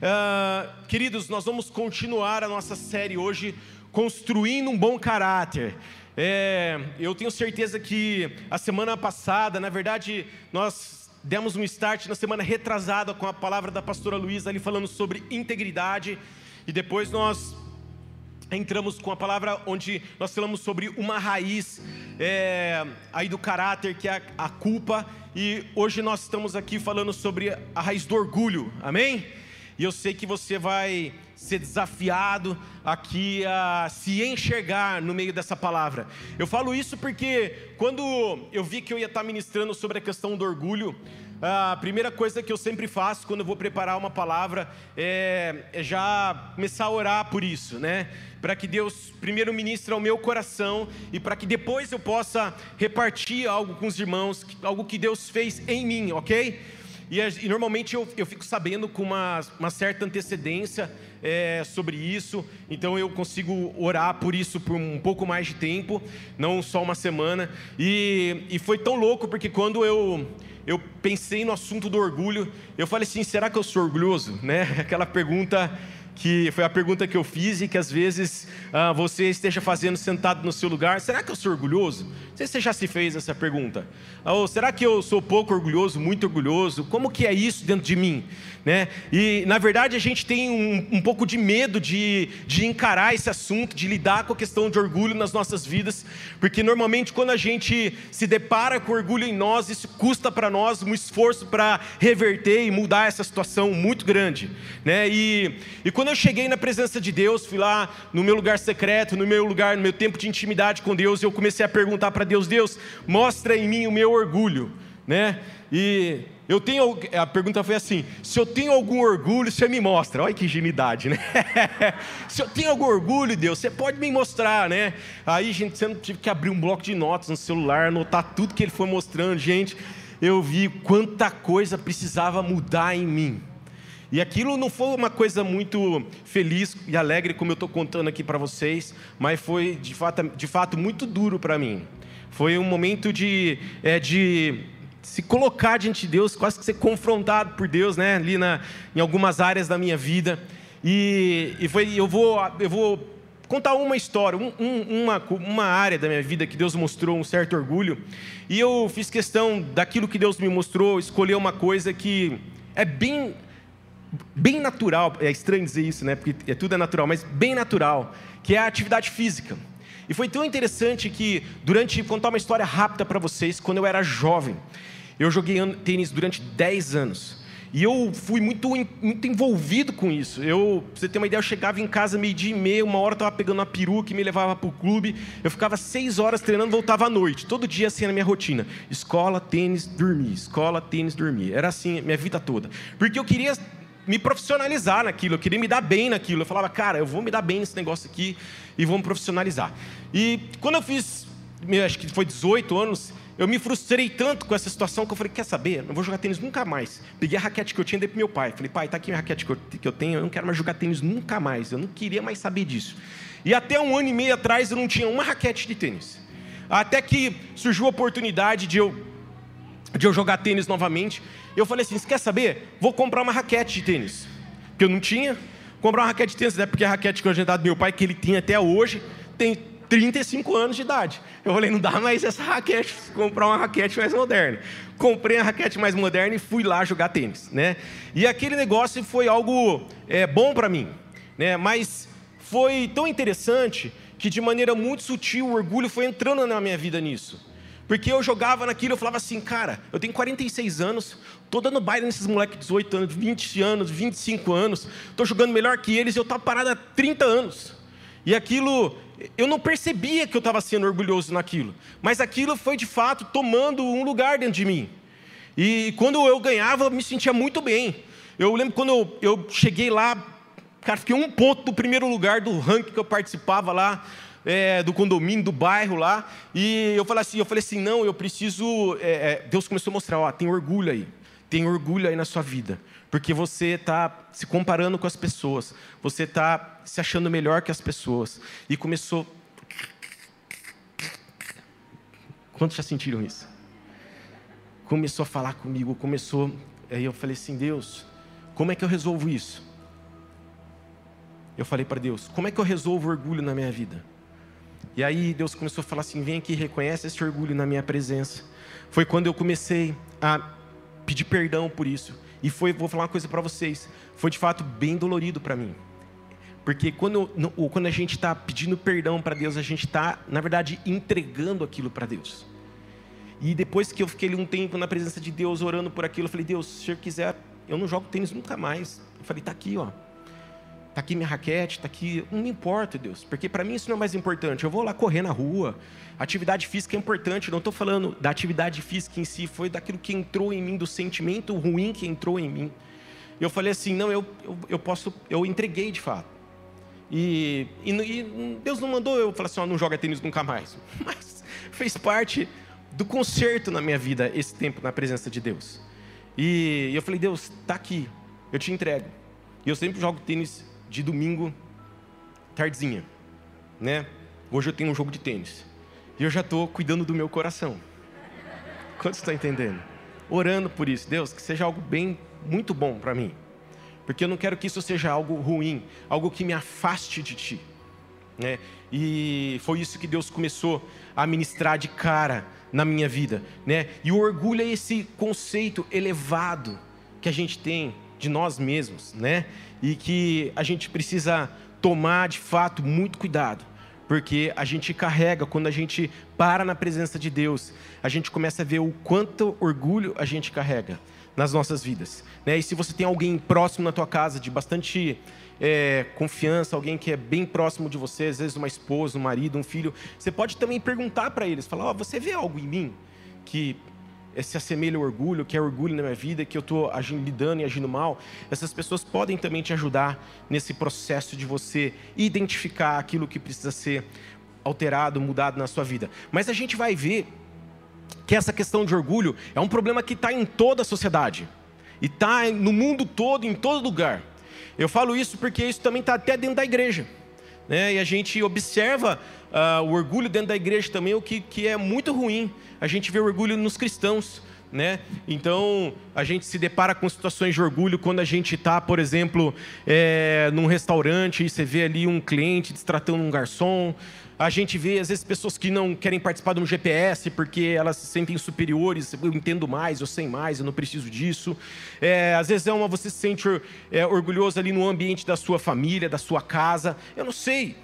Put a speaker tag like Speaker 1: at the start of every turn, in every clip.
Speaker 1: Uh, queridos, nós vamos continuar a nossa série hoje, Construindo um Bom Caráter. É, eu tenho certeza que a semana passada, na verdade, nós demos um start na semana retrasada com a palavra da pastora Luísa ali falando sobre integridade, e depois nós entramos com a palavra onde nós falamos sobre uma raiz é, aí do caráter, que é a, a culpa, e hoje nós estamos aqui falando sobre a raiz do orgulho, amém? E eu sei que você vai ser desafiado aqui a se enxergar no meio dessa palavra. Eu falo isso porque quando eu vi que eu ia estar ministrando sobre a questão do orgulho, a primeira coisa que eu sempre faço quando eu vou preparar uma palavra é, é já começar a orar por isso, né? Para que Deus primeiro ministre ao meu coração e para que depois eu possa repartir algo com os irmãos, algo que Deus fez em mim, ok? E, e normalmente eu, eu fico sabendo com uma, uma certa antecedência é, sobre isso, então eu consigo orar por isso por um pouco mais de tempo, não só uma semana. E, e foi tão louco porque quando eu eu pensei no assunto do orgulho, eu falei assim: será que eu sou orgulhoso? Né? Aquela pergunta que foi a pergunta que eu fiz e que às vezes ah, você esteja fazendo sentado no seu lugar. Será que eu sou orgulhoso? Não sei se você já se fez essa pergunta. Ou será que eu sou pouco orgulhoso, muito orgulhoso? Como que é isso dentro de mim? Né? E na verdade a gente tem um, um pouco de medo de, de encarar esse assunto, de lidar com a questão de orgulho nas nossas vidas, porque normalmente quando a gente se depara com orgulho em nós, isso custa para nós um esforço para reverter e mudar essa situação muito grande. Né? E, e quando eu cheguei na presença de Deus, fui lá no meu lugar secreto, no meu lugar, no meu tempo de intimidade com Deus, eu comecei a perguntar para Deus: Deus, mostra em mim o meu orgulho, né? E eu tenho, a pergunta foi assim: se eu tenho algum orgulho, você me mostra. Olha que ingenuidade, né? se eu tenho algum orgulho, Deus, você pode me mostrar, né? Aí, gente, não tive que abrir um bloco de notas no celular, anotar tudo que ele foi mostrando, gente. Eu vi quanta coisa precisava mudar em mim. E aquilo não foi uma coisa muito feliz e alegre, como eu estou contando aqui para vocês, mas foi de fato, de fato muito duro para mim. Foi um momento de, é, de se colocar diante de Deus, quase que ser confrontado por Deus, né? Ali na, em algumas áreas da minha vida. E, e foi, eu vou, eu vou contar uma história, um, um, uma, uma área da minha vida que Deus mostrou um certo orgulho. E eu fiz questão daquilo que Deus me mostrou, escolher uma coisa que é bem bem natural, é estranho dizer isso, né? Porque é, tudo é natural, mas bem natural, que é a atividade física. E foi tão interessante que, durante, vou contar uma história rápida para vocês, quando eu era jovem, eu joguei tênis durante 10 anos. E eu fui muito, muito envolvido com isso. Eu, pra você ter uma ideia, eu chegava em casa meio-dia e meia, uma hora eu estava pegando uma peruca e me levava para o clube. Eu ficava seis horas treinando, voltava à noite. Todo dia assim na minha rotina. Escola, tênis, dormir. Escola, tênis, dormir. Era assim minha vida toda. Porque eu queria me profissionalizar naquilo, eu queria me dar bem naquilo. Eu falava, cara, eu vou me dar bem nesse negócio aqui e vou me profissionalizar. E quando eu fiz, acho que foi 18 anos, eu me frustrei tanto com essa situação que eu falei, quer saber? Não vou jogar tênis nunca mais. Peguei a raquete que eu tinha e dei pro meu pai. Falei, pai, tá aqui a raquete que eu, que eu tenho, eu não quero mais jogar tênis nunca mais. Eu não queria mais saber disso. E até um ano e meio atrás eu não tinha uma raquete de tênis. Até que surgiu a oportunidade de eu, de eu jogar tênis novamente. Eu falei assim: você quer saber? Vou comprar uma raquete de tênis. Porque eu não tinha. Comprar uma raquete de tênis, até porque a raquete que eu tinha dado do meu pai, que ele tinha até hoje, tem 35 anos de idade. Eu falei, não dá mais essa raquete, comprar uma raquete mais moderna. Comprei a raquete mais moderna e fui lá jogar tênis, né? E aquele negócio foi algo é, bom para mim, né? Mas foi tão interessante que de maneira muito sutil o orgulho foi entrando na minha vida nisso. Porque eu jogava naquilo, eu falava assim, cara, eu tenho 46 anos, tô dando baile nesses moleques de 18 anos, 20 anos, 25 anos, tô jogando melhor que eles eu estava parado há 30 anos. E aquilo, eu não percebia que eu estava sendo orgulhoso naquilo, mas aquilo foi de fato tomando um lugar dentro de mim. E quando eu ganhava, eu me sentia muito bem. Eu lembro quando eu, eu cheguei lá, cara, fiquei um ponto do primeiro lugar do ranking que eu participava lá é, do condomínio, do bairro lá, e eu falei assim, eu falei assim, não, eu preciso. É, é Deus começou a mostrar, ó, tem orgulho aí, tem orgulho aí na sua vida, porque você está se comparando com as pessoas, você está se achando melhor que as pessoas, e começou. Quantos já sentiram isso? Começou a falar comigo, começou. Aí eu falei assim, Deus, como é que eu resolvo isso? eu falei para Deus: como é que eu resolvo o orgulho na minha vida? E aí Deus começou a falar assim: vem aqui, reconhece esse orgulho na minha presença. Foi quando eu comecei a pedir perdão por isso. E foi, vou falar uma coisa para vocês, foi de fato bem dolorido para mim. Porque quando, quando a gente está pedindo perdão para Deus, a gente está, na verdade, entregando aquilo para Deus. E depois que eu fiquei um tempo na presença de Deus, orando por aquilo, eu falei, Deus, se o Senhor quiser, eu não jogo tênis nunca mais. Eu falei, está aqui, ó. Está aqui minha raquete, está aqui. Não me importa, Deus, porque para mim isso não é mais importante. Eu vou lá correr na rua. Atividade física é importante. Não estou falando da atividade física em si, foi daquilo que entrou em mim, do sentimento ruim que entrou em mim. Eu falei assim, não, eu, eu, eu posso, eu entreguei de fato. E, e, e, Deus não mandou eu falar assim, ó, não joga tênis nunca mais. Mas fez parte do conserto na minha vida esse tempo na presença de Deus. E eu falei, Deus, está aqui, eu te entrego. E eu sempre jogo tênis de domingo, tardezinha, né? Hoje eu tenho um jogo de tênis. E eu já estou cuidando do meu coração. Quanto está entendendo? Orando por isso, Deus, que seja algo bem, muito bom para mim. Porque eu não quero que isso seja algo ruim, algo que me afaste de Ti. Né? E foi isso que Deus começou a ministrar de cara na minha vida, né? E o orgulho é esse conceito elevado que a gente tem de nós mesmos, né? E que a gente precisa tomar de fato muito cuidado, porque a gente carrega quando a gente para na presença de Deus, a gente começa a ver o quanto orgulho a gente carrega nas nossas vidas, né? E se você tem alguém próximo na tua casa de bastante é, confiança, alguém que é bem próximo de você, às vezes uma esposa, um marido, um filho, você pode também perguntar para eles, falar, oh, você vê algo em mim que se assemelha ao orgulho, que é orgulho na minha vida, que eu estou lidando e agindo mal, essas pessoas podem também te ajudar nesse processo de você identificar aquilo que precisa ser alterado, mudado na sua vida. Mas a gente vai ver que essa questão de orgulho é um problema que está em toda a sociedade e está no mundo todo, em todo lugar. Eu falo isso porque isso também está até dentro da igreja. Né? E a gente observa uh, o orgulho dentro da igreja também, o que, que é muito ruim. A gente vê o orgulho nos cristãos. Né? Então a gente se depara com situações de orgulho quando a gente está, por exemplo, é, num restaurante e você vê ali um cliente destratando um garçom, a gente vê, às vezes, pessoas que não querem participar de um GPS porque elas se sentem superiores, eu entendo mais, eu sei mais, eu não preciso disso. É, às vezes é uma, você se sente é, orgulhoso ali no ambiente da sua família, da sua casa. Eu não sei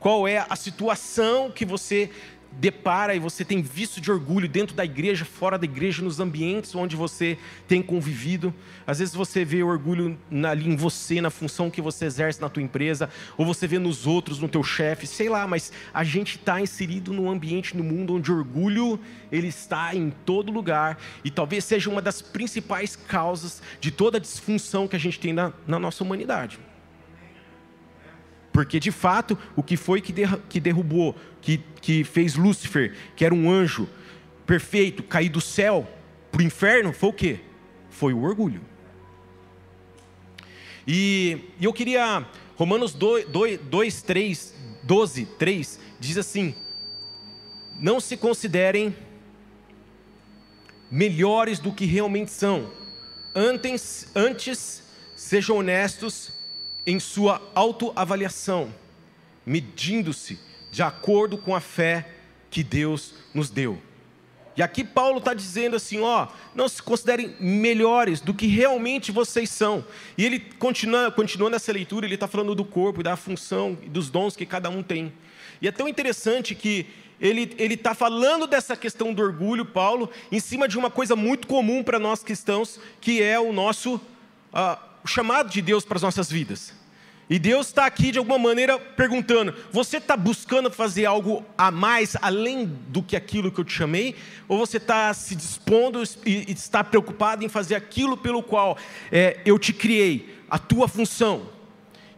Speaker 1: qual é a situação que você depara e você tem visto de orgulho dentro da igreja, fora da igreja, nos ambientes onde você tem convivido. Às vezes você vê orgulho ali em você, na função que você exerce na tua empresa, ou você vê nos outros, no teu chefe, sei lá, mas a gente está inserido num ambiente no mundo onde orgulho ele está em todo lugar e talvez seja uma das principais causas de toda a disfunção que a gente tem na, na nossa humanidade. Porque de fato, o que foi que derrubou, que, que fez Lúcifer, que era um anjo perfeito, cair do céu para o inferno, foi o quê? Foi o orgulho. E, e eu queria, Romanos 2, 2, 2 3, 12, 3, diz assim: Não se considerem melhores do que realmente são, antes, antes sejam honestos em sua autoavaliação, medindo-se de acordo com a fé que Deus nos deu. E aqui Paulo está dizendo assim: ó, não se considerem melhores do que realmente vocês são. E ele continua, continua nessa leitura, ele está falando do corpo da função e dos dons que cada um tem. E é tão interessante que ele está falando dessa questão do orgulho, Paulo, em cima de uma coisa muito comum para nós cristãos, que é o nosso uh, o chamado de Deus para as nossas vidas. E Deus está aqui de alguma maneira perguntando: você está buscando fazer algo a mais, além do que aquilo que eu te chamei? Ou você está se dispondo e, está preocupado em fazer aquilo pelo qual é, eu te criei, a tua função?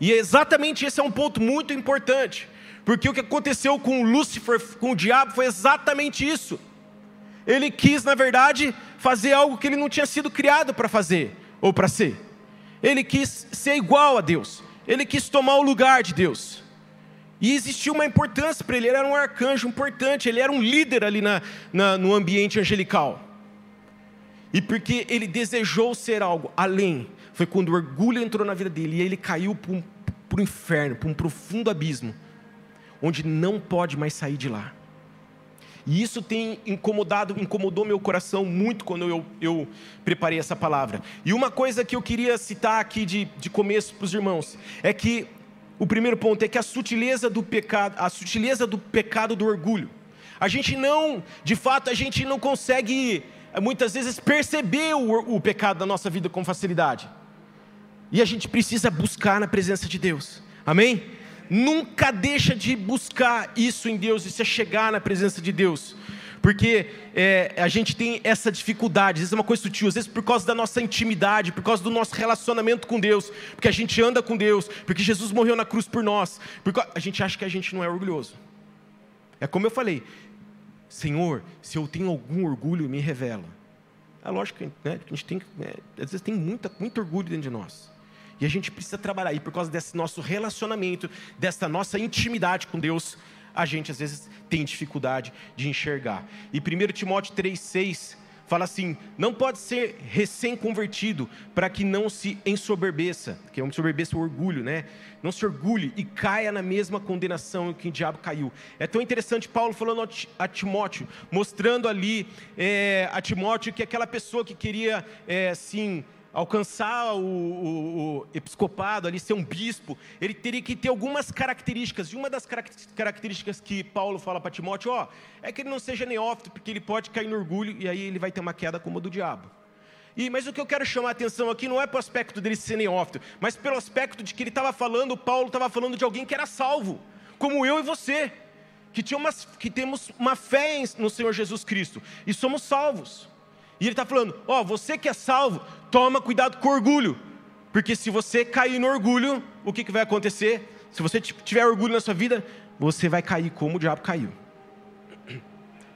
Speaker 1: E exatamente esse é um ponto muito importante, porque o que aconteceu com Lúcifer, com o diabo, foi exatamente isso. Ele quis, na verdade, fazer algo que ele não tinha sido criado para fazer ou para ser. Ele quis ser igual a Deus. Ele quis tomar o lugar de Deus. E existiu uma importância para ele, ele era um arcanjo importante, ele era um líder ali na, na, no ambiente angelical. E porque ele desejou ser algo além, foi quando o orgulho entrou na vida dele e ele caiu para o inferno, para um profundo abismo, onde não pode mais sair de lá. E isso tem incomodado, incomodou meu coração muito quando eu, eu preparei essa palavra. E uma coisa que eu queria citar aqui de, de começo para os irmãos é que o primeiro ponto é que a sutileza do pecado, a sutileza do pecado do orgulho. A gente não, de fato, a gente não consegue muitas vezes perceber o, o pecado da nossa vida com facilidade. E a gente precisa buscar na presença de Deus. Amém? Nunca deixa de buscar isso em Deus e se chegar na presença de Deus. Porque é, a gente tem essa dificuldade, às vezes é uma coisa sutil, às vezes por causa da nossa intimidade, por causa do nosso relacionamento com Deus, porque a gente anda com Deus, porque Jesus morreu na cruz por nós, porque a gente acha que a gente não é orgulhoso. É como eu falei, Senhor, se eu tenho algum orgulho, me revela. É lógico que né, a gente tem, é, às vezes tem muita, muito orgulho dentro de nós. E a gente precisa trabalhar aí por causa desse nosso relacionamento, dessa nossa intimidade com Deus, a gente às vezes tem dificuldade de enxergar. E 1 Timóteo 3,6 fala assim: não pode ser recém-convertido para que não se ensoberbeça, que é um ensoberbeça o orgulho, né? Não se orgulhe e caia na mesma condenação que o diabo caiu. É tão interessante Paulo falando a Timóteo, mostrando ali é, a Timóteo que aquela pessoa que queria, é, assim, alcançar o, o, o, episcopado, ali ser um bispo, ele teria que ter algumas características. E uma das características que Paulo fala para Timóteo, ó, é que ele não seja neófito, porque ele pode cair no orgulho e aí ele vai ter uma queda como a do diabo. E, mas o que eu quero chamar a atenção aqui não é para o aspecto dele ser neófito, mas pelo aspecto de que ele estava falando, Paulo estava falando de alguém que era salvo, como eu e você, que, tinha uma, que temos uma fé no Senhor Jesus Cristo e somos salvos. E ele está falando: Ó, oh, você que é salvo, toma cuidado com o orgulho. Porque se você cair no orgulho, o que, que vai acontecer? Se você tiver orgulho na sua vida, você vai cair como o diabo caiu.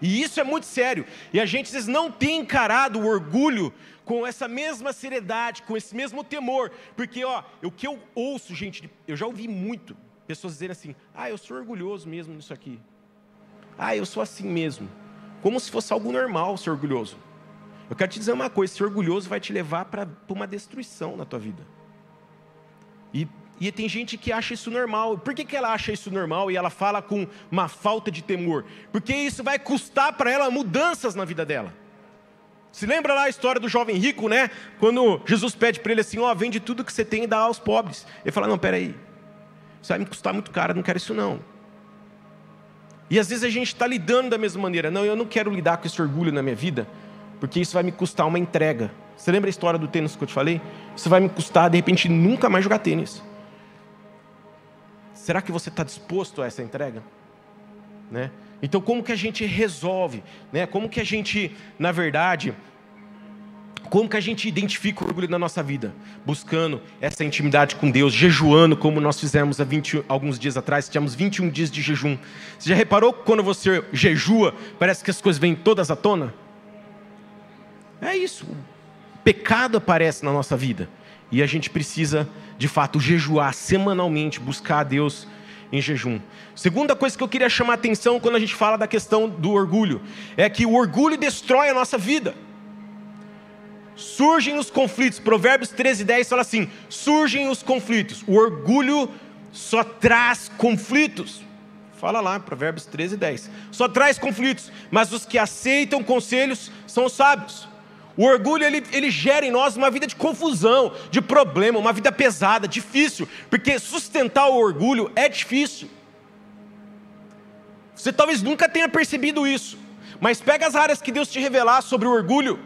Speaker 1: E isso é muito sério. E a gente às vezes não tem encarado o orgulho com essa mesma seriedade, com esse mesmo temor. Porque, ó, o que eu ouço, gente, eu já ouvi muito pessoas dizendo assim: ah, eu sou orgulhoso mesmo nisso aqui. Ah, eu sou assim mesmo. Como se fosse algo normal ser orgulhoso. Eu quero te dizer uma coisa: ser orgulhoso vai te levar para uma destruição na tua vida. E, e, tem gente que acha isso normal. Por que, que ela acha isso normal e ela fala com uma falta de temor? Porque isso vai custar para ela mudanças na vida dela. Se lembra lá a história do jovem rico, né? Quando Jesus pede para ele assim: Ó, oh, vende tudo que você tem e dá aos pobres. Ele fala: Não, peraí, isso vai me custar muito caro, não quero isso não. E às vezes a gente está lidando da mesma maneira. Não, eu não quero lidar com esse orgulho na minha vida porque isso vai me custar uma entrega. Você lembra a história do tênis que eu te falei? Isso vai me custar, de repente, nunca mais jogar tênis. Será que você está disposto a essa entrega? Né? Então, como que a gente resolve? Né? Como que a gente, na verdade, como que a gente identifica o orgulho na nossa vida? Buscando essa intimidade com Deus, jejuando, como nós fizemos há 20, alguns dias atrás, tínhamos 21 dias de jejum. Você já reparou que quando você jejua, parece que as coisas vêm todas à tona? É isso. O pecado aparece na nossa vida. E a gente precisa, de fato, jejuar semanalmente, buscar a Deus em jejum. Segunda coisa que eu queria chamar a atenção quando a gente fala da questão do orgulho é que o orgulho destrói a nossa vida. Surgem os conflitos. Provérbios 13, 10 fala assim: surgem os conflitos. O orgulho só traz conflitos. Fala lá, Provérbios 13, 10. Só traz conflitos, mas os que aceitam conselhos são sábios. O orgulho ele, ele gera em nós uma vida de confusão, de problema, uma vida pesada, difícil, porque sustentar o orgulho é difícil. Você talvez nunca tenha percebido isso, mas pega as áreas que Deus te revelar sobre o orgulho,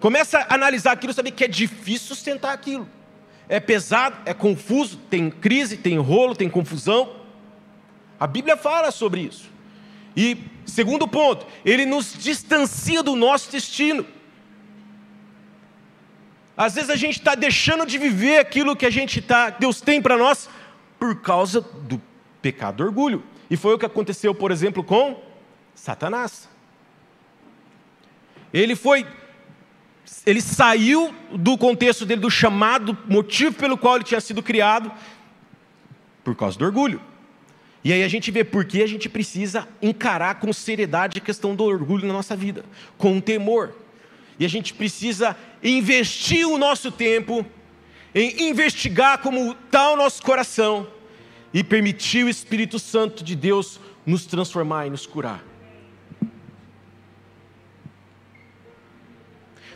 Speaker 1: começa a analisar aquilo, saber que é difícil sustentar aquilo. É pesado, é confuso, tem crise, tem rolo, tem confusão. A Bíblia fala sobre isso. E segundo ponto, ele nos distancia do nosso destino. Às vezes a gente está deixando de viver aquilo que a gente tá, Deus tem para nós por causa do pecado do orgulho. E foi o que aconteceu, por exemplo, com Satanás. Ele foi, ele saiu do contexto dele, do chamado, motivo pelo qual ele tinha sido criado, por causa do orgulho. E aí a gente vê por que a gente precisa encarar com seriedade a questão do orgulho na nossa vida, com temor. E a gente precisa investir o nosso tempo em investigar como está o nosso coração e permitir o Espírito Santo de Deus nos transformar e nos curar.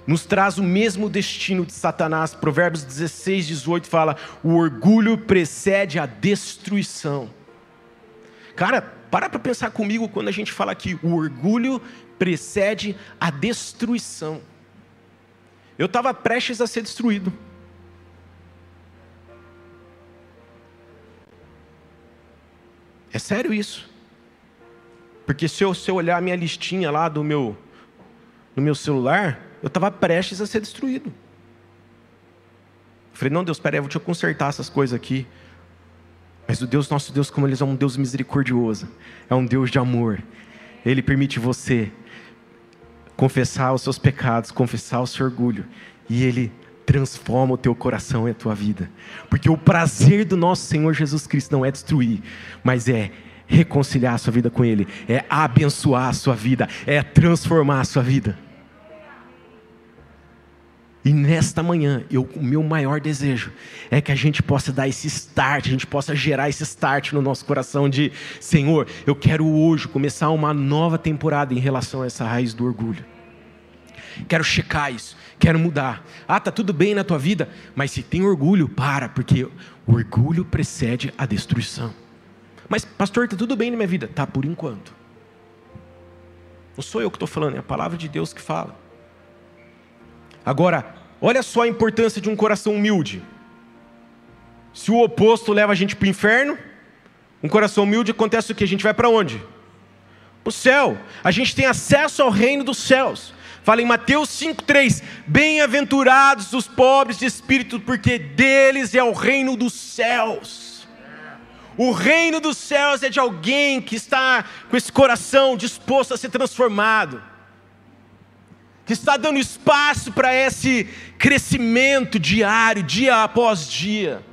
Speaker 1: Nos traz o mesmo destino de Satanás. Provérbios 16, 18 fala: o orgulho precede a destruição. Cara, para para pensar comigo quando a gente fala aqui, o orgulho precede a destruição. Eu estava prestes a ser destruído. É sério isso. Porque se eu, se eu olhar a minha listinha lá do meu, no meu celular, eu estava prestes a ser destruído. Eu falei, não, Deus, peraí, eu vou te consertar essas coisas aqui. Mas o Deus, nosso Deus, como Ele é um Deus misericordioso, é um Deus de amor. Ele permite você confessar os seus pecados, confessar o seu orgulho, e Ele transforma o teu coração e a tua vida. Porque o prazer do nosso Senhor Jesus Cristo não é destruir, mas é reconciliar a sua vida com Ele, é abençoar a sua vida, é transformar a sua vida. E nesta manhã, eu, o meu maior desejo é que a gente possa dar esse start, a gente possa gerar esse start no nosso coração de Senhor, eu quero hoje começar uma nova temporada em relação a essa raiz do orgulho. Quero checar isso, quero mudar. Ah, tá tudo bem na tua vida, mas se tem orgulho, para, porque o orgulho precede a destruição. Mas, pastor, está tudo bem na minha vida? Tá, por enquanto. Não sou eu que estou falando, é a palavra de Deus que fala. Agora, olha só a importância de um coração humilde. Se o oposto leva a gente para o inferno, um coração humilde acontece o que? A gente vai para onde? O céu. A gente tem acesso ao reino dos céus. Fala em Mateus 5,3: Bem-aventurados os pobres de espírito, porque deles é o reino dos céus. O reino dos céus é de alguém que está com esse coração disposto a ser transformado, que está dando espaço para esse crescimento diário, dia após dia.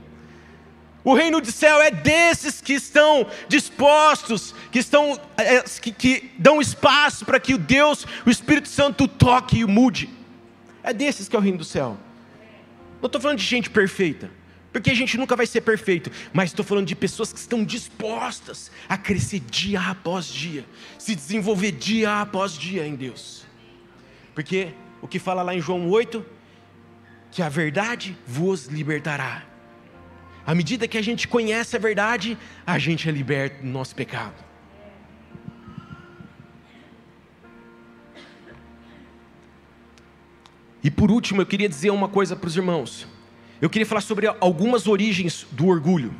Speaker 1: O reino do céu é desses que estão dispostos, que estão, é, que, que dão espaço para que o Deus, o Espírito Santo, toque e mude. É desses que é o reino do céu. Não estou falando de gente perfeita. Porque a gente nunca vai ser perfeito, mas estou falando de pessoas que estão dispostas a crescer dia após dia, se desenvolver dia após dia em Deus. Porque o que fala lá em João 8, que a verdade vos libertará. À medida que a gente conhece a verdade, a gente é liberto do nosso pecado. E por último, eu queria dizer uma coisa para os irmãos eu queria falar sobre algumas origens do orgulho.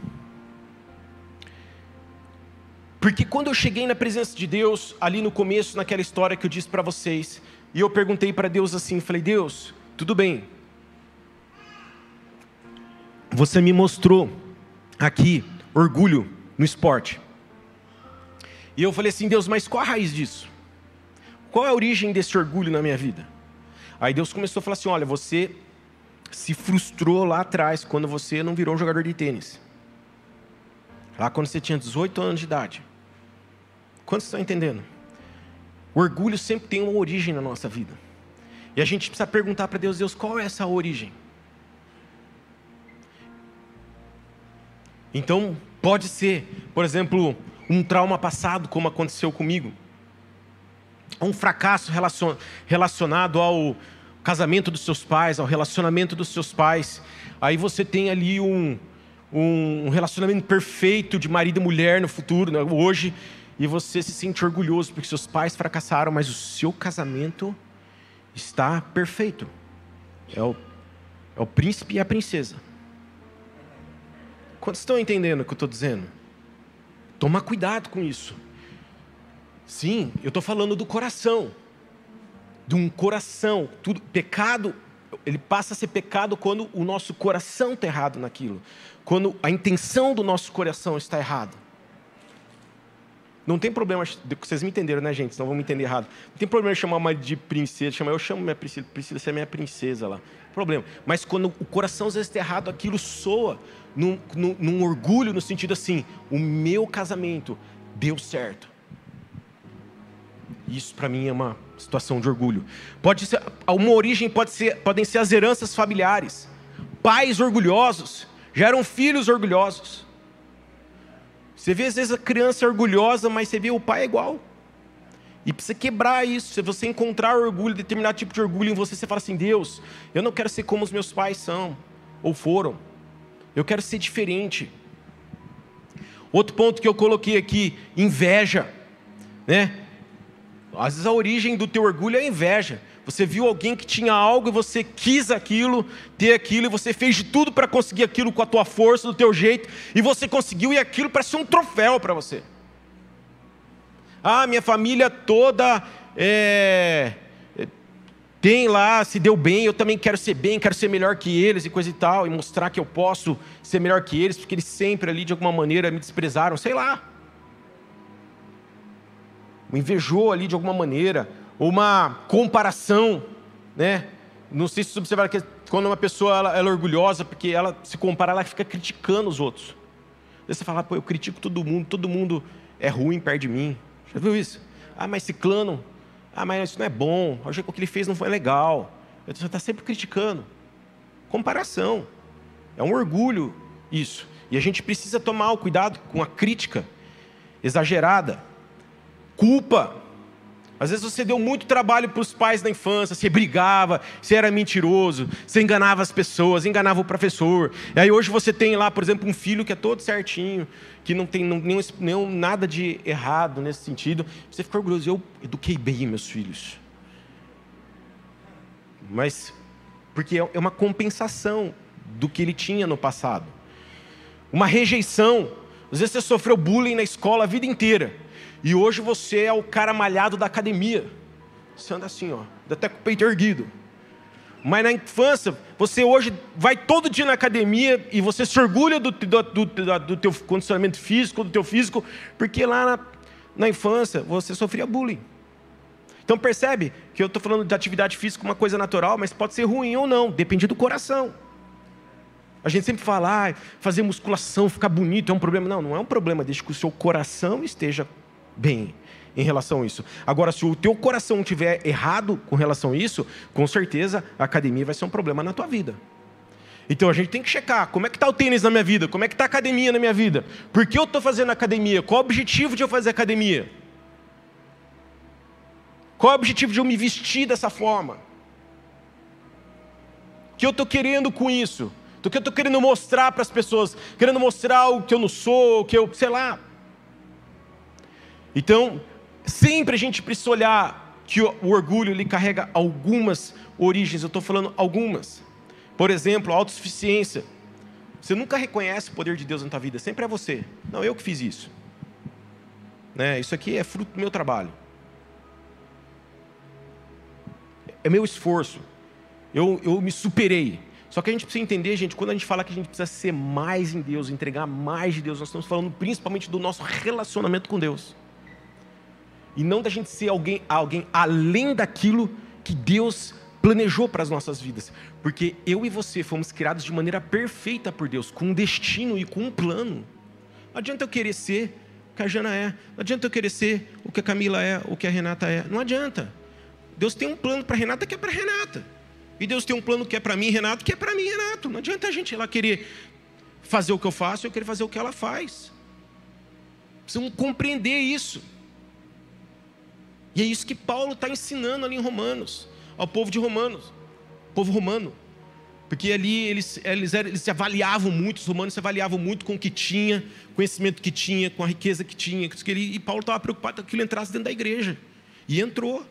Speaker 1: Porque quando eu cheguei na presença de Deus, ali no começo, naquela história que eu disse para vocês, e eu perguntei para Deus assim, falei: "Deus, tudo bem? Você me mostrou aqui orgulho no esporte. E eu falei assim: Deus, mas qual a raiz disso? Qual é a origem desse orgulho na minha vida? Aí Deus começou a falar assim: Olha, você se frustrou lá atrás, quando você não virou um jogador de tênis. Lá quando você tinha 18 anos de idade. Quantos estão entendendo? O orgulho sempre tem uma origem na nossa vida. E a gente precisa perguntar para Deus, Deus, qual é essa origem? Então, pode ser, por exemplo, um trauma passado, como aconteceu comigo. Um fracasso relacionado ao casamento dos seus pais, ao relacionamento dos seus pais. Aí você tem ali um, um relacionamento perfeito de marido e mulher no futuro, né, hoje, e você se sente orgulhoso porque seus pais fracassaram, mas o seu casamento está perfeito. É o, é o príncipe e a princesa. Quantos estão entendendo o que eu estou dizendo? Toma cuidado com isso. Sim, eu estou falando do coração de um coração. Tudo, pecado, ele passa a ser pecado quando o nosso coração está errado naquilo. Quando a intenção do nosso coração está errada. Não tem problema, vocês me entenderam, né, gente? Não vão me entender errado. Não tem problema chamar uma de princesa, chamar, eu chamo minha princesa, precisa ser minha princesa lá. Problema. Mas quando o coração às vezes está errado, aquilo soa num, num, num orgulho, no sentido assim: o meu casamento deu certo. Isso para mim é uma situação de orgulho. Pode ser, uma origem pode ser, podem ser as heranças familiares. pais orgulhosos, já eram filhos orgulhosos. Você vê às vezes a criança orgulhosa, mas você vê o pai é igual. E precisa quebrar isso. Se você encontrar orgulho, determinado tipo de orgulho em você, você fala assim: Deus, eu não quero ser como os meus pais são ou foram. Eu quero ser diferente. Outro ponto que eu coloquei aqui: inveja. Né? Às vezes a origem do teu orgulho é inveja. Você viu alguém que tinha algo e você quis aquilo, ter aquilo, e você fez de tudo para conseguir aquilo com a tua força, do teu jeito, e você conseguiu, e aquilo parece um troféu para você. Ah, minha família toda é, tem lá, se deu bem, eu também quero ser bem, quero ser melhor que eles e coisa e tal, e mostrar que eu posso ser melhor que eles, porque eles sempre ali de alguma maneira me desprezaram, sei lá. Me invejou ali de alguma maneira, uma comparação, né? Não sei se observar que quando uma pessoa ela, ela, é orgulhosa, porque ela se compara, ela fica criticando os outros. Você fala, pô, eu critico todo mundo, todo mundo é ruim perto de mim. Já viu isso? Ah, mas ciclano. Ah, mas isso não é bom. O que ele fez não foi legal. Você está sempre criticando. Comparação. É um orgulho isso. E a gente precisa tomar o cuidado com a crítica exagerada. Culpa. Às vezes você deu muito trabalho para os pais na infância, você brigava, você era mentiroso, você enganava as pessoas, enganava o professor. E aí hoje você tem lá, por exemplo, um filho que é todo certinho, que não tem nenhum, nenhum, nada de errado nesse sentido. Você fica orgulhoso, eu eduquei bem meus filhos. Mas, porque é uma compensação do que ele tinha no passado. Uma rejeição. Às vezes você sofreu bullying na escola a vida inteira. E hoje você é o cara malhado da academia. Você anda assim, ó, até com o peito erguido. Mas na infância, você hoje vai todo dia na academia e você se orgulha do, do, do, do teu condicionamento físico, do teu físico, porque lá na, na infância você sofria bullying. Então percebe que eu estou falando de atividade física uma coisa natural, mas pode ser ruim ou não, depende do coração. A gente sempre fala, ah, fazer musculação, ficar bonito é um problema. Não, não é um problema, desde que o seu coração esteja bem em relação a isso. Agora, se o teu coração estiver errado com relação a isso, com certeza a academia vai ser um problema na tua vida. Então a gente tem que checar como é que está o tênis na minha vida, como é que está a academia na minha vida. Por que eu estou fazendo academia? Qual o objetivo de eu fazer academia? Qual o objetivo de eu me vestir dessa forma? O que eu estou querendo com isso? O que eu estou querendo mostrar para as pessoas? Querendo mostrar o que eu não sou, o que eu, sei lá, então, sempre a gente precisa olhar que o, orgulho ele carrega algumas origens, eu estou falando algumas. Por exemplo, a autossuficiência. Você nunca reconhece o poder de Deus na tua vida, sempre é você. Não, eu que fiz isso. Né? Isso aqui é fruto do meu trabalho. É meu esforço. Eu, eu me superei. Só que a gente precisa entender, gente, quando a gente fala que a gente precisa ser mais em Deus, entregar mais de Deus, nós estamos falando principalmente do nosso relacionamento com Deus e não da gente ser alguém, alguém além daquilo que Deus planejou para as nossas vidas, porque eu e você fomos criados de maneira perfeita por Deus, com um destino e com um plano. Não adianta eu querer ser o que a Jana é, não adianta eu querer ser o que a Camila é, o que a Renata é, não adianta. Deus tem um plano para Renata que é para Renata, e Deus tem um plano que é para mim, Renato, que é para mim, Renato. Não adianta a gente ir lá querer fazer o que eu faço, eu querer fazer o que ela faz. Precisamos compreender isso. E é isso que Paulo está ensinando ali em Romanos, ao povo de Romanos, povo romano. Porque ali eles, eles, eles se avaliavam muito, os romanos se avaliavam muito com o que tinha, conhecimento que tinha, com a riqueza que tinha. E Paulo estava preocupado que aquilo entrasse dentro da igreja. E entrou.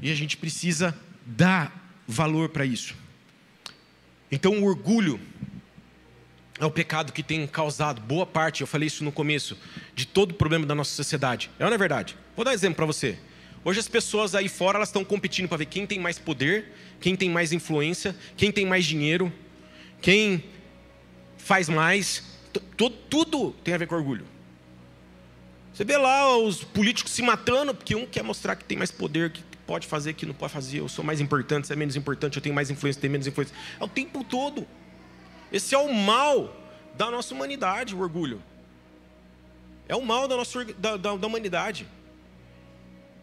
Speaker 1: E a gente precisa dar valor para isso. Então o orgulho é o pecado que tem causado boa parte, eu falei isso no começo, de todo o problema da nossa sociedade. É ou não é verdade? Vou dar um exemplo para você. Hoje as pessoas aí fora elas estão competindo para ver quem tem mais poder, quem tem mais influência, quem tem mais dinheiro, quem faz mais. Tudo, tudo tem a ver com orgulho. Você vê lá os políticos se matando porque um quer mostrar que tem mais poder, que pode fazer, que não pode fazer. Eu sou mais importante, você é menos importante, eu tenho mais influência, tenho menos influência. É o tempo todo. Esse é o mal da nossa humanidade, o orgulho. É o mal da, nossa, da, da, da humanidade.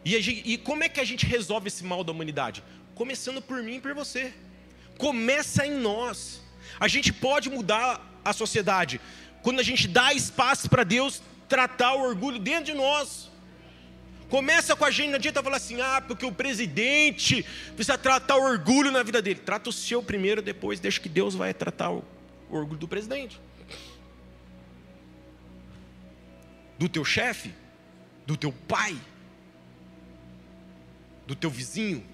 Speaker 1: E, gente, e como é que a gente resolve esse mal da humanidade? Começando por mim e por você. Começa em nós. A gente pode mudar a sociedade quando a gente dá espaço para Deus tratar o orgulho dentro de nós. Começa com a gente, não adianta falar assim, ah, porque o presidente precisa tratar o orgulho na vida dele. Trata o seu primeiro, depois deixa que Deus vai tratar o orgulho do presidente. Do teu chefe, do teu pai, do teu vizinho,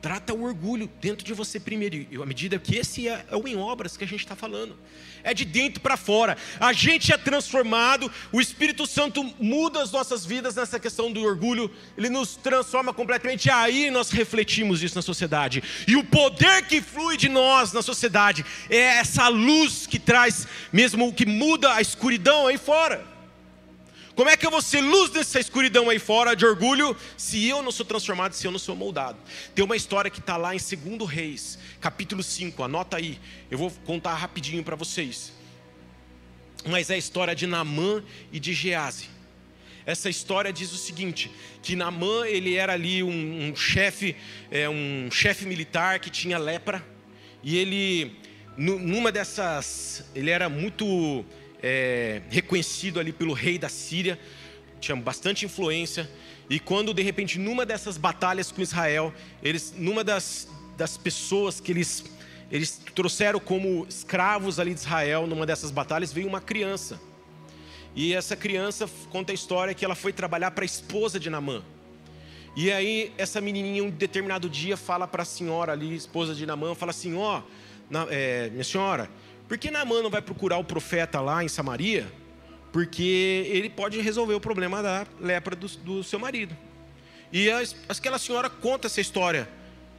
Speaker 1: Trata o orgulho dentro de você primeiro. E à medida que esse é, é o em obras que a gente está falando. É de dentro para fora. A gente é transformado, o Espírito Santo muda as nossas vidas nessa questão do orgulho, ele nos transforma completamente. Aí nós refletimos isso na sociedade. E o poder que flui de nós na sociedade é essa luz que traz, mesmo que muda a escuridão aí fora. Como é que eu vou ser luz nessa escuridão aí fora de orgulho, se eu não sou transformado, se eu não sou moldado? Tem uma história que está lá em 2 Reis, capítulo 5, anota aí, eu vou contar rapidinho para vocês. Mas é a história de Namã e de Gease. Essa história diz o seguinte: que Namã ele era ali um, um chefe, é, um chefe militar que tinha lepra, e ele, numa dessas, ele era muito é, reconhecido ali pelo rei da Síria, tinha bastante influência. E quando de repente, numa dessas batalhas com Israel, eles, numa das, das pessoas que eles, eles trouxeram como escravos ali de Israel, numa dessas batalhas, veio uma criança. E essa criança conta a história que ela foi trabalhar para a esposa de Namã. E aí essa menininha um determinado dia fala para a senhora ali, esposa de Namã, fala assim, ó, oh, é, minha senhora, por que Naamã não vai procurar o profeta lá em Samaria? Porque ele pode resolver o problema da lepra do, do seu marido. E as, aquela senhora conta essa história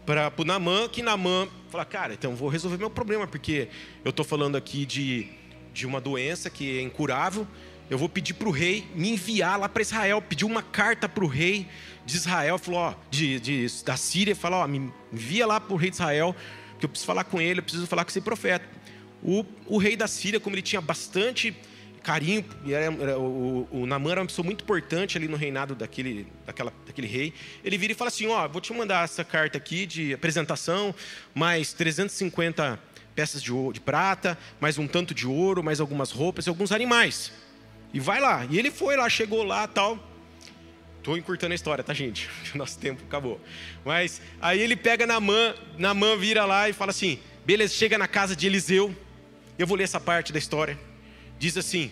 Speaker 1: para o Naamã, que Naamã fala, cara, então vou resolver meu problema, porque eu estou falando aqui de, de uma doença que é incurável, eu vou pedir para o rei me enviar lá para Israel, pedir uma carta para o rei de Israel, falou, ó, de, de, da Síria, falou, ó, me envia lá para o rei de Israel, que eu preciso falar com ele, eu preciso falar com esse profeta. O, o rei da Síria, como ele tinha bastante carinho, era, era, o, o Namã era uma pessoa muito importante ali no reinado daquele, daquela, daquele rei. Ele vira e fala assim: Ó, vou te mandar essa carta aqui de apresentação, mais 350 peças de, de prata, mais um tanto de ouro, mais algumas roupas e alguns animais. E vai lá. E ele foi lá, chegou lá tal. Estou encurtando a história, tá, gente? Nosso tempo acabou. Mas aí ele pega Namã, Namã vira lá e fala assim: beleza, chega na casa de Eliseu. Eu vou ler essa parte da história. Diz assim: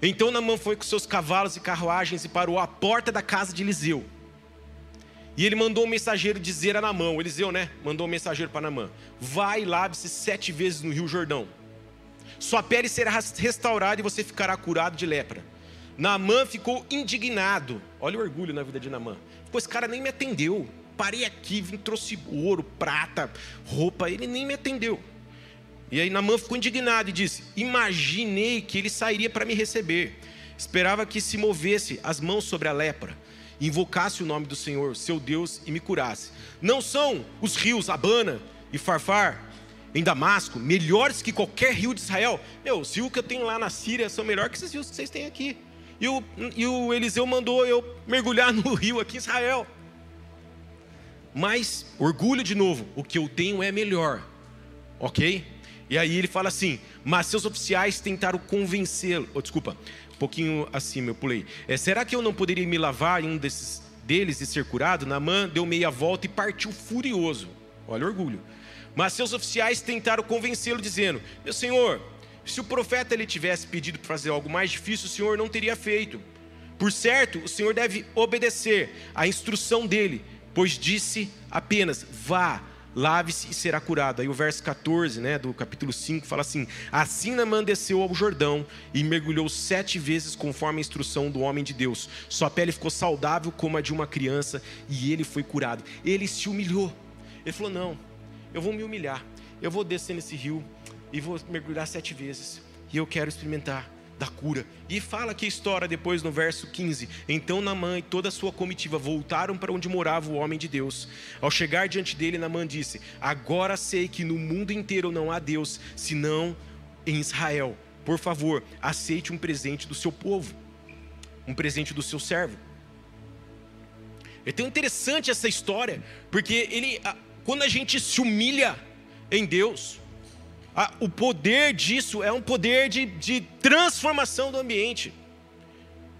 Speaker 1: Então Namã foi com seus cavalos e carruagens e parou à porta da casa de Eliseu. E ele mandou um mensageiro dizer a Namã, o Eliseu, né? Mandou um mensageiro para Namã: Vai e lave-se sete vezes no Rio Jordão. Sua pele será restaurada e você ficará curado de lepra. Namã ficou indignado. Olha o orgulho na vida de Namã. Ficou, esse cara nem me atendeu. Parei aqui, vim, trouxe ouro, prata, roupa. Ele nem me atendeu. E aí Namã ficou indignado e disse: Imaginei que ele sairia para me receber. Esperava que se movesse as mãos sobre a lepra, invocasse o nome do Senhor, seu Deus, e me curasse. Não são os rios Abana e Farfar em Damasco melhores que qualquer rio de Israel? Meu, os rios que eu tenho lá na Síria são melhores que esses rios que vocês têm aqui. E o, e o Eliseu mandou eu mergulhar no rio aqui em Israel. Mas, orgulho de novo, o que eu tenho é melhor, ok? E aí ele fala assim: mas seus oficiais tentaram convencê-lo. Oh, desculpa, um pouquinho acima eu pulei. É, será que eu não poderia me lavar em um desses deles e ser curado? Namã deu meia volta e partiu furioso. Olha o orgulho. Mas seus oficiais tentaram convencê-lo, dizendo: Meu senhor, se o profeta lhe tivesse pedido para fazer algo mais difícil, o senhor não teria feito. Por certo, o senhor deve obedecer à instrução dele, pois disse apenas: Vá lave-se e será curado. Aí o verso 14 né, do capítulo 5 fala assim: Assim Namã desceu ao Jordão e mergulhou sete vezes conforme a instrução do homem de Deus. Sua pele ficou saudável como a de uma criança e ele foi curado. Ele se humilhou. Ele falou: Não, eu vou me humilhar. Eu vou descer nesse rio e vou mergulhar sete vezes. E eu quero experimentar da cura. E fala que história depois no verso 15. Então Namã e toda a sua comitiva voltaram para onde morava o homem de Deus. Ao chegar diante dele, Namã disse: Agora sei que no mundo inteiro não há Deus, senão em Israel. Por favor, aceite um presente do seu povo, um presente do seu servo. É tão interessante essa história, porque ele quando a gente se humilha em Deus, a, o poder disso é um poder de, de transformação do ambiente,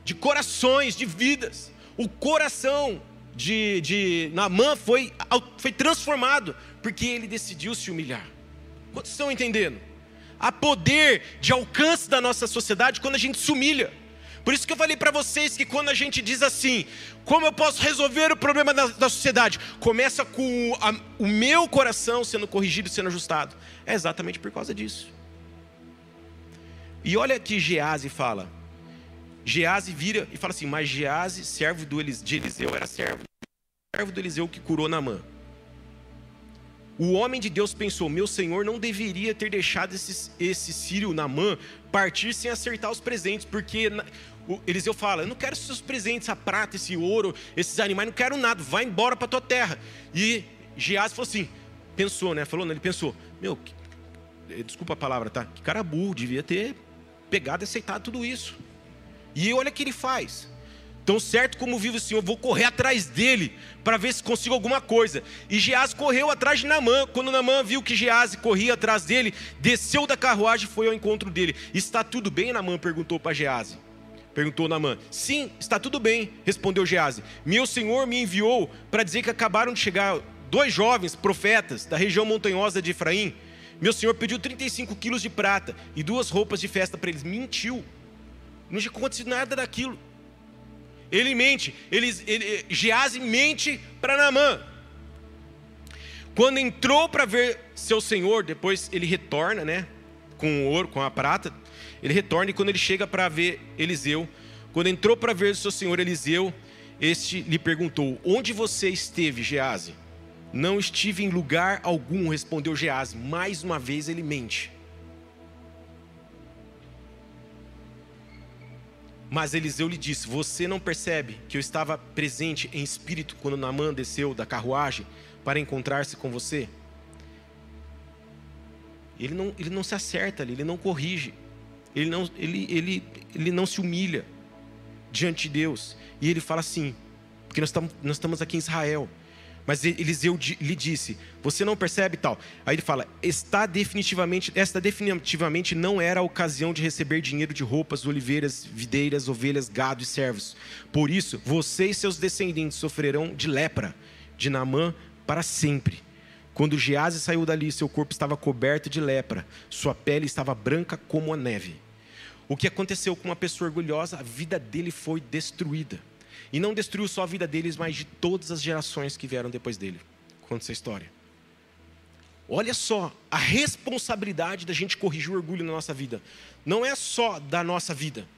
Speaker 1: de corações, de vidas. O coração de, de Naamã foi, foi transformado, porque ele decidiu se humilhar. Quantos estão entendendo? Há poder de alcance da nossa sociedade quando a gente se humilha. Por isso que eu falei para vocês que quando a gente diz assim, como eu posso resolver o problema da, da sociedade? Começa com a, o meu coração sendo corrigido, sendo ajustado. É exatamente por causa disso. E olha que Gease fala. Gease vira e fala assim: Mas Gease, servo do de Eliseu, era servo. Servo do Eliseu que curou Namã. O homem de Deus pensou: Meu senhor não deveria ter deixado esse, esse sírio Namã partir sem acertar os presentes, porque o Eliseu fala: Eu não quero seus presentes, a prata, esse ouro, esses animais, não quero nada, vai embora para tua terra. E Geás falou assim: Pensou, né? Falou, ele pensou: Meu, que, eh, desculpa a palavra, tá? Que cara burro, devia ter pegado e aceitado tudo isso. E olha o que ele faz. Tão certo como vive o Senhor, vou correr atrás dele para ver se consigo alguma coisa. E Geás correu atrás de Namã. Quando Namã viu que Geás corria atrás dele, desceu da carruagem e foi ao encontro dele. Está tudo bem, Namã? perguntou para Geás. Perguntou Namã. Sim, está tudo bem, respondeu Gease. Meu senhor me enviou para dizer que acabaram de chegar dois jovens profetas da região montanhosa de Efraim. Meu senhor pediu 35 quilos de prata e duas roupas de festa para eles. Mentiu. Não tinha acontecido nada daquilo. Ele mente. Eles, ele, Gease mente para Namã. Quando entrou para ver seu senhor, depois ele retorna, né? Com o ouro, com a prata. Ele retorna e quando ele chega para ver Eliseu, quando entrou para ver o seu senhor Eliseu, este lhe perguntou: Onde você esteve, Gease? Não estive em lugar algum, respondeu Gease. Mais uma vez ele mente. Mas Eliseu lhe disse: Você não percebe que eu estava presente em espírito quando Naamã desceu da carruagem para encontrar-se com você? Ele não, ele não se acerta ali, ele não corrige ele não, ele, ele, ele não se humilha diante de Deus. E ele fala assim, porque nós estamos, nós estamos aqui em Israel. Mas Eliseu lhe disse: Você não percebe tal? Aí ele fala: Está definitivamente, esta definitivamente não era a ocasião de receber dinheiro de roupas, oliveiras, videiras, ovelhas, gado e servos. Por isso, você e seus descendentes sofrerão de lepra, de Namã para sempre. Quando Gease saiu dali, seu corpo estava coberto de lepra, sua pele estava branca como a neve. O que aconteceu com uma pessoa orgulhosa? A vida dele foi destruída. E não destruiu só a vida deles, mas de todas as gerações que vieram depois dele. Conta essa história. Olha só a responsabilidade da gente corrigir o orgulho na nossa vida. Não é só da nossa vida,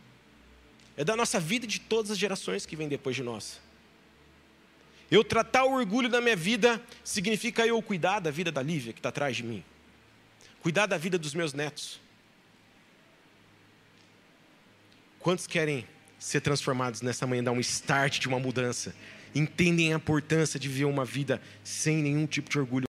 Speaker 1: é da nossa vida e de todas as gerações que vêm depois de nós. Eu tratar o orgulho da minha vida significa eu cuidar da vida da Lívia que está atrás de mim, cuidar da vida dos meus netos. Quantos querem ser transformados nessa manhã, dar um start de uma mudança? Entendem a importância de viver uma vida sem nenhum tipo de orgulho?